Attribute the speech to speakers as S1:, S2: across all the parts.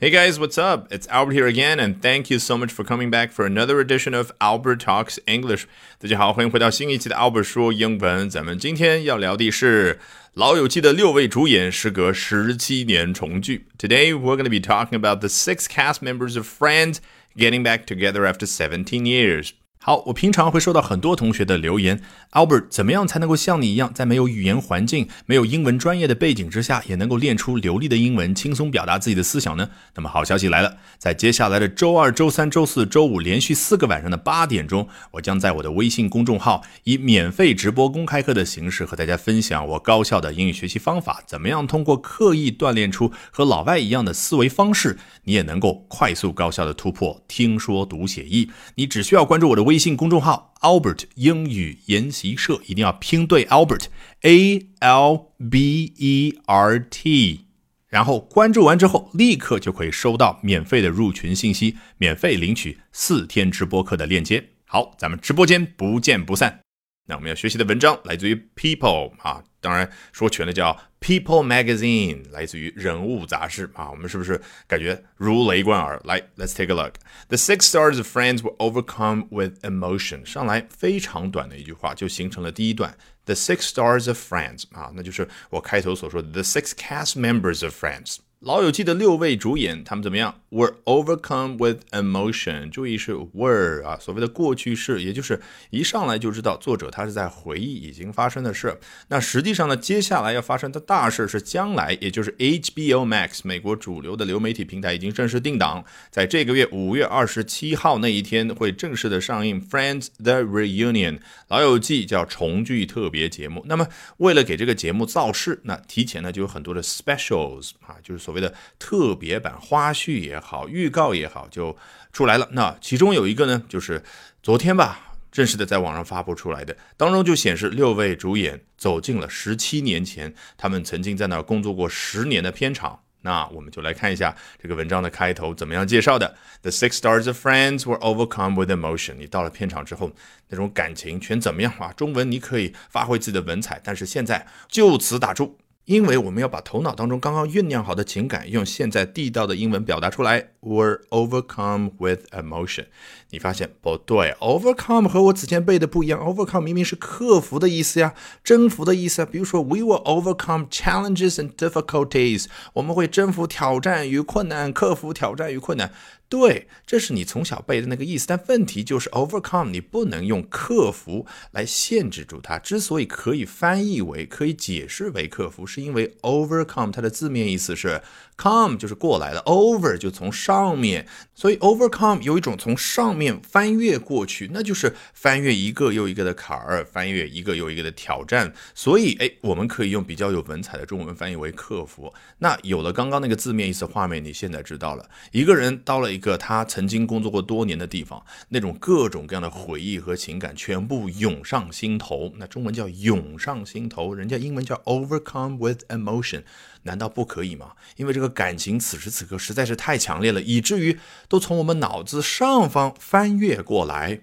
S1: Hey guys, what's up? It's Albert here again, and thank you so much for coming back for another edition of Albert Talks English. 大家好，欢迎回到新一期的 Albert 说英文。咱们今天要聊的是《老友记》的六位主演，时隔十七年重聚。Today we're going to be talking about the six cast members of Friends getting back together after 17 years. 好，我平常会收到很多同学的留言，Albert，怎么样才能够像你一样，在没有语言环境、没有英文专业的背景之下，也能够练出流利的英文，轻松表达自己的思想呢？那么好消息来了，在接下来的周二、周三、周四周五连续四个晚上的八点钟，我将在我的微信公众号以免费直播公开课的形式和大家分享我高效的英语学习方法，怎么样通过刻意锻炼出和老外一样的思维方式，你也能够快速高效的突破听说读写译。你只需要关注我的微。微信公众号 Albert 英语研习社一定要拼对 Albert A L B E R T，然后关注完之后，立刻就可以收到免费的入群信息，免费领取四天直播课的链接。好，咱们直播间不见不散。那我们要学习的文章来自于 People 啊，当然说全了叫 People Magazine，来自于人物杂志啊。我们是不是感觉如雷贯耳？来，Let's take a look. The six stars of Friends were overcome with emotion。上来非常短的一句话就形成了第一段。The six stars of Friends 啊，那就是我开头所说的 The six cast members of Friends。 老友记的六位主演，他们怎么样？Were overcome with emotion。注意是 were 啊，所谓的过去式，也就是一上来就知道作者他是在回忆已经发生的事。那实际上呢，接下来要发生的大事是将来，也就是 HBO Max 美国主流的流媒体平台已经正式定档，在这个月五月二十七号那一天会正式的上映《Friends the Reunion》老友记叫重聚特别节目。那么为了给这个节目造势，那提前呢就有很多的 specials 啊，就是所。所谓的特别版花絮也好，预告也好，就出来了。那其中有一个呢，就是昨天吧，正式的在网上发布出来的，当中就显示六位主演走进了十七年前他们曾经在那儿工作过十年的片场。那我们就来看一下这个文章的开头怎么样介绍的。The six stars of Friends were overcome with emotion。你到了片场之后，那种感情全怎么样啊？中文你可以发挥自己的文采，但是现在就此打住。因为我们要把头脑当中刚刚酝酿好的情感用现在地道的英文表达出来。Were overcome with emotion。你发现不对，overcome 和我此前背的不一样。overcome 明明是克服的意思呀，征服的意思啊。比如说，We will overcome challenges and difficulties。我们会征服挑战与困难，克服挑战与困难。对，这是你从小背的那个意思。但问题就是 overcome，你不能用克服来限制住它。之所以可以翻译为、可以解释为克服，是因为 overcome 它的字面意思是 come 就是过来的，over 就从上面，所以 overcome 有一种从上面翻越过去，那就是翻越一个又一个的坎儿，翻越一个又一个的挑战。所以，哎，我们可以用比较有文采的中文翻译为克服。那有了刚刚那个字面意思画面，你现在知道了，一个人到了。一个他曾经工作过多年的地方，那种各种各样的回忆和情感全部涌上心头。那中文叫涌上心头，人家英文叫 overcome with emotion，难道不可以吗？因为这个感情此时此刻实在是太强烈了，以至于都从我们脑子上方翻越过来，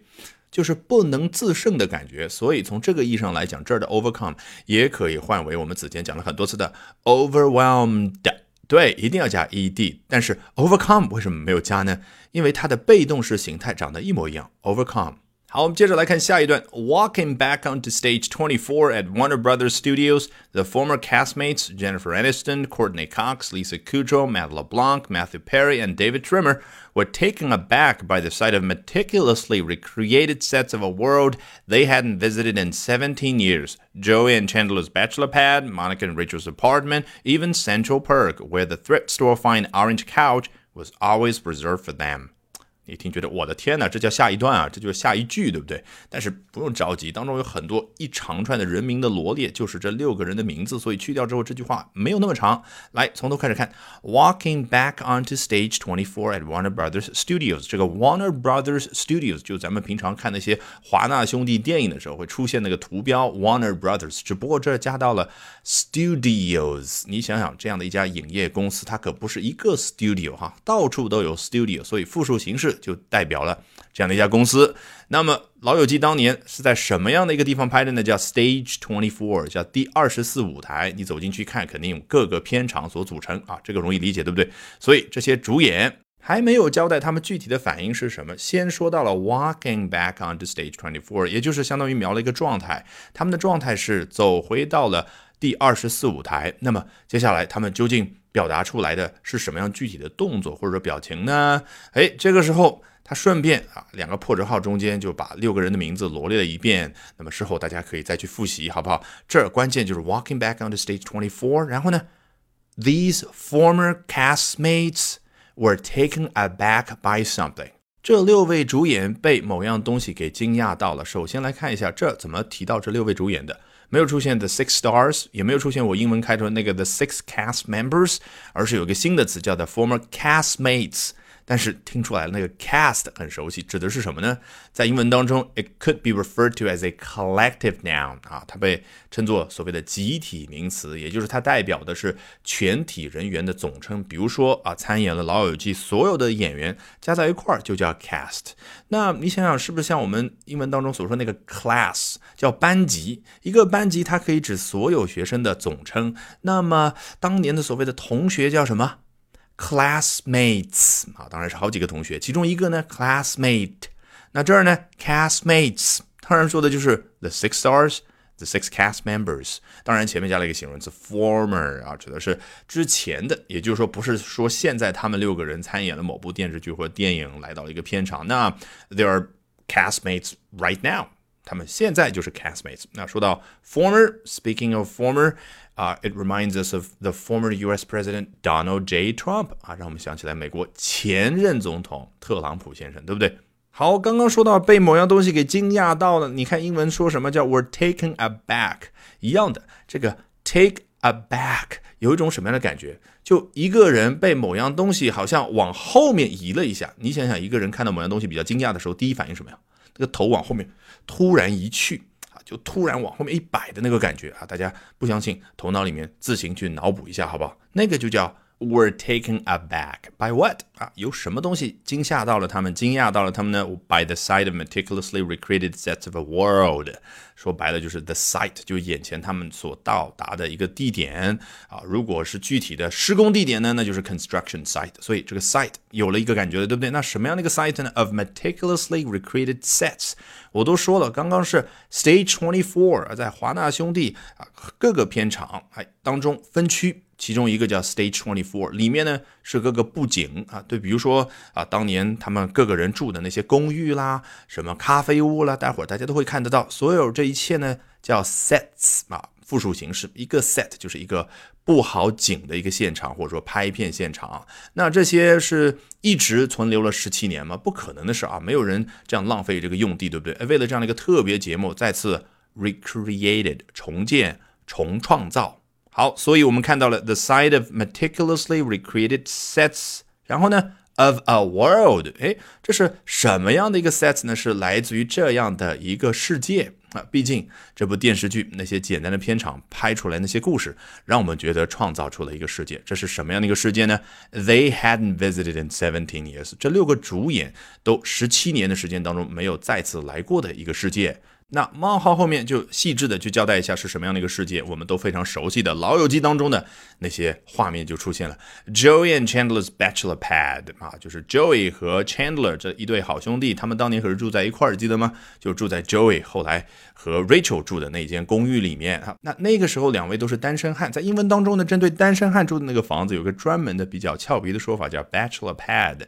S1: 就是不能自胜的感觉。所以从这个意义上来讲，这儿的 overcome 也可以换为我们此前讲了很多次的 overwhelmed。对，一定要加 ed，但是 overcome 为什么没有加呢？因为它的被动式形态长得一模一样，overcome。好，我们接着来看下一段。Walking back onto stage 24 at Warner Brothers Studios, the former castmates Jennifer Aniston, Courtney Cox, Lisa Kudrow, Matt LeBlanc, Matthew Perry, and David Trimmer were taken aback by the sight of meticulously recreated sets of a world they hadn't visited in 17 years. Joey and Chandler's bachelor pad, Monica and Rachel's apartment, even Central Perk, where the thrift store find orange couch was always reserved for them. 一听觉得我的天哪，这叫下一段啊，这就是下一句，对不对？但是不用着急，当中有很多一长串的人名的罗列，就是这六个人的名字，所以去掉之后，这句话没有那么长。来，从头开始看。Walking back onto stage twenty-four at Warner Brothers Studios，这个 Warner Brothers Studios 就咱们平常看那些华纳兄弟电影的时候会出现那个图标 Warner Brothers，只不过这加到了 Studios。你想想，这样的一家影业公司，它可不是一个 studio 哈，到处都有 studio，所以复数形式。就代表了这样的一家公司。那么《老友记》当年是在什么样的一个地方拍的呢？叫 Stage Twenty Four，叫第二十四舞台。你走进去看，肯定有各个片场所组成啊，这个容易理解，对不对？所以这些主演。还没有交代他们具体的反应是什么，先说到了 walking back onto stage twenty four，也就是相当于描了一个状态，他们的状态是走回到了第二十四舞台。那么接下来他们究竟表达出来的是什么样具体的动作或者说表情呢？哎，这个时候他顺便啊两个破折号中间就把六个人的名字罗列了一遍。那么事后大家可以再去复习，好不好？这儿关键就是 walking back on the stage twenty four，然后呢，these former castmates。were taken aback by something。这六位主演被某样东西给惊讶到了。首先来看一下，这怎么提到这六位主演的？没有出现 the six stars，也没有出现我英文开头那个 the six cast members，而是有个新的词叫做 former castmates。但是听出来了，那个 cast 很熟悉，指的是什么呢？在英文当中，it could be referred to as a collective noun 啊，它被称作所谓的集体名词，也就是它代表的是全体人员的总称。比如说啊，参演了《老友记》所有的演员加在一块儿就叫 cast。那你想想，是不是像我们英文当中所说那个 class 叫班级？一个班级它可以指所有学生的总称。那么当年的所谓的同学叫什么？classmates 啊，当然是好几个同学，其中一个呢 classmate，那这儿呢 castmates，当然说的就是 the six stars，the six cast members，当然前面加了一个形容词 former 啊，指的是之前的，也就是说不是说现在他们六个人参演了某部电视剧或电影来到了一个片场，那 they are castmates right now，他们现在就是 castmates。那说到 former，speaking of former。啊，it reminds us of the former U.S. President Donald J. Trump 啊，让我们想起来美国前任总统特朗普先生，对不对？好，刚刚说到被某样东西给惊讶到了，你看英文说什么叫 "were taken aback" 一样的，这个 take aback 有一种什么样的感觉？就一个人被某样东西好像往后面移了一下。你想想，一个人看到某样东西比较惊讶的时候，第一反应什么呀？那个头往后面突然一去啊。就突然往后面一摆的那个感觉啊！大家不相信，头脑里面自行去脑补一下，好不好？那个就叫。Were taken aback by what 啊？有什么东西惊吓到了他们？惊讶到了他们呢？By the sight of meticulously recreated sets of a world。说白了就是 the sight，就是眼前他们所到达的一个地点啊。如果是具体的施工地点呢，那就是 construction site。所以这个 site 有了一个感觉了，对不对？那什么样的一个 site 呢？Of meticulously recreated sets。我都说了，刚刚是 Stage Twenty Four，在华纳兄弟啊各个片场哎当中分区。其中一个叫 Stage Twenty Four，里面呢是各个布景啊，对，比如说啊，当年他们各个人住的那些公寓啦，什么咖啡屋啦，待会儿大家都会看得到。所有这一切呢叫 sets 啊，复数形式，一个 set 就是一个布好景的一个现场，或者说拍片现场。那这些是一直存留了十七年吗？不可能的事啊，没有人这样浪费这个用地，对不对？为了这样的一个特别节目，再次 recreated 重建、重创造。好，所以我们看到了 the sight of meticulously recreated sets，然后呢，of a world，哎，这是什么样的一个 sets 呢？是来自于这样的一个世界啊。毕竟这部电视剧那些简单的片场拍出来那些故事，让我们觉得创造出了一个世界。这是什么样的一个世界呢？They hadn't visited in seventeen years，这六个主演都十七年的时间当中没有再次来过的一个世界。那冒号后面就细致的去交代一下是什么样的一个世界，我们都非常熟悉的《老友记》当中的那些画面就出现了。Joey and Chandler's bachelor pad 啊，就是 Joey 和 Chandler 这一对好兄弟，他们当年可是住在一块儿，记得吗？就住在 Joey 后来和 Rachel 住的那间公寓里面啊。那那个时候两位都是单身汉，在英文当中呢，针对单身汉住的那个房子有个专门的比较俏皮的说法，叫 bachelor pad。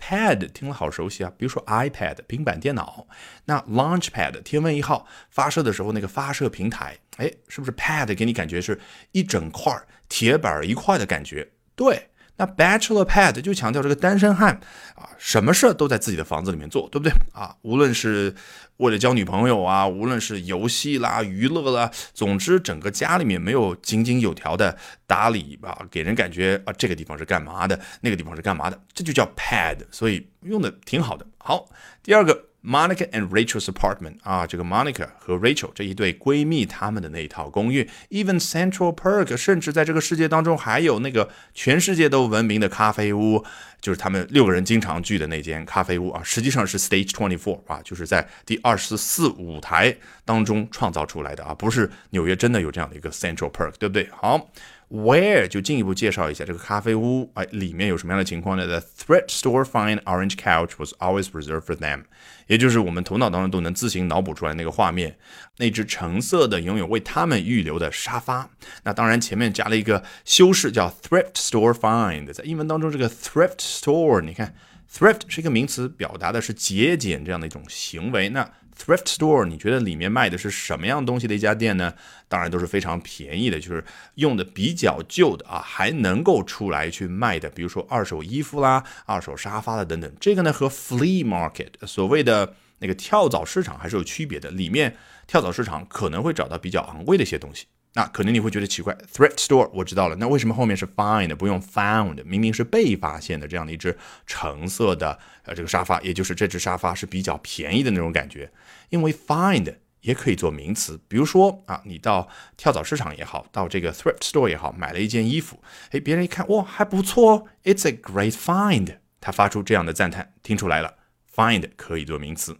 S1: Pad 听了好熟悉啊，比如说 iPad 平板电脑，那 Launchpad 天问一号发射的时候那个发射平台，哎，是不是 Pad 给你感觉是一整块铁板一块的感觉？对。那 bachelor pad 就强调这个单身汉啊，什么事都在自己的房子里面做，对不对啊？无论是为了交女朋友啊，无论是游戏啦、娱乐啦，总之整个家里面没有井井有条的打理吧，给人感觉啊，这个地方是干嘛的，那个地方是干嘛的，这就叫 pad，所以用的挺好的。好，第二个 Monica and Rachel's apartment 啊，这个 Monica 和 Rachel 这一对闺蜜她们的那一套公寓，even Central Park，甚至在这个世界当中还有那个全世界都闻名的咖啡屋，就是他们六个人经常聚的那间咖啡屋啊，实际上是 Stage Twenty Four 啊，就是在第二十四舞台当中创造出来的啊，不是纽约真的有这样的一个 Central Park，对不对？好。Where 就进一步介绍一下这个咖啡屋，哎，里面有什么样的情况呢？The thrift store fine orange couch was always reserved for them，也就是我们头脑当中都能自行脑补出来那个画面，那只橙色的、永远为他们预留的沙发。那当然前面加了一个修饰，叫 thrift store fine。在英文当中，这个 thrift store，你看，thrift 是一个名词，表达的是节俭这样的一种行为。那 Thrift store，你觉得里面卖的是什么样东西的一家店呢？当然都是非常便宜的，就是用的比较旧的啊，还能够出来去卖的，比如说二手衣服啦、二手沙发啦等等。这个呢和 flea market 所谓的那个跳蚤市场还是有区别的，里面跳蚤市场可能会找到比较昂贵的一些东西。那可能你会觉得奇怪，thrift store 我知道了，那为什么后面是 find 不用 found？明明是被发现的这样的一只橙色的呃这个沙发，也就是这只沙发是比较便宜的那种感觉。因为 find 也可以做名词，比如说啊，你到跳蚤市场也好，到这个 thrift store 也好，买了一件衣服，哎，别人一看哇还不错哦，it's a great find，他发出这样的赞叹，听出来了，find 可以做名词。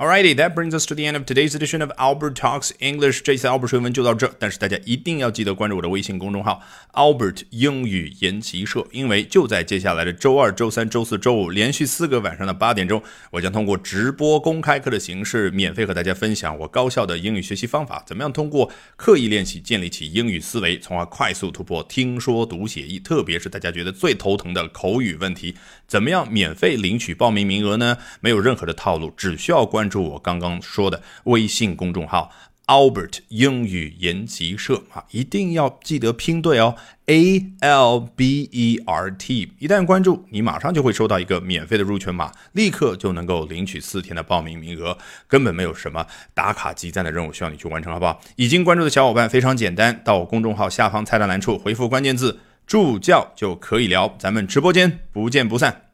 S1: Alrighty, that brings us to the end of today's edition of Albert Talks English。这次 Albert 说文就到这，但是大家一定要记得关注我的微信公众号 Albert 英语研习社，因为就在接下来的周二、周三、周四周五连续四个晚上的八点钟，我将通过直播公开课的形式，免费和大家分享我高效的英语学习方法，怎么样通过刻意练习建立起英语思维，从而快速突破听说读写译，特别是大家觉得最头疼的口语问题，怎么样免费领取报名名额呢？没有任何的套路，只需要关关。注我刚刚说的微信公众号 Albert 英语研习社啊，一定要记得拼对哦，A L B E R T。一旦关注，你马上就会收到一个免费的入群码，立刻就能够领取四天的报名名额，根本没有什么打卡集赞的任务需要你去完成，好不好？已经关注的小伙伴非常简单，到我公众号下方菜单栏处回复关键字“助教”就可以聊，咱们直播间不见不散。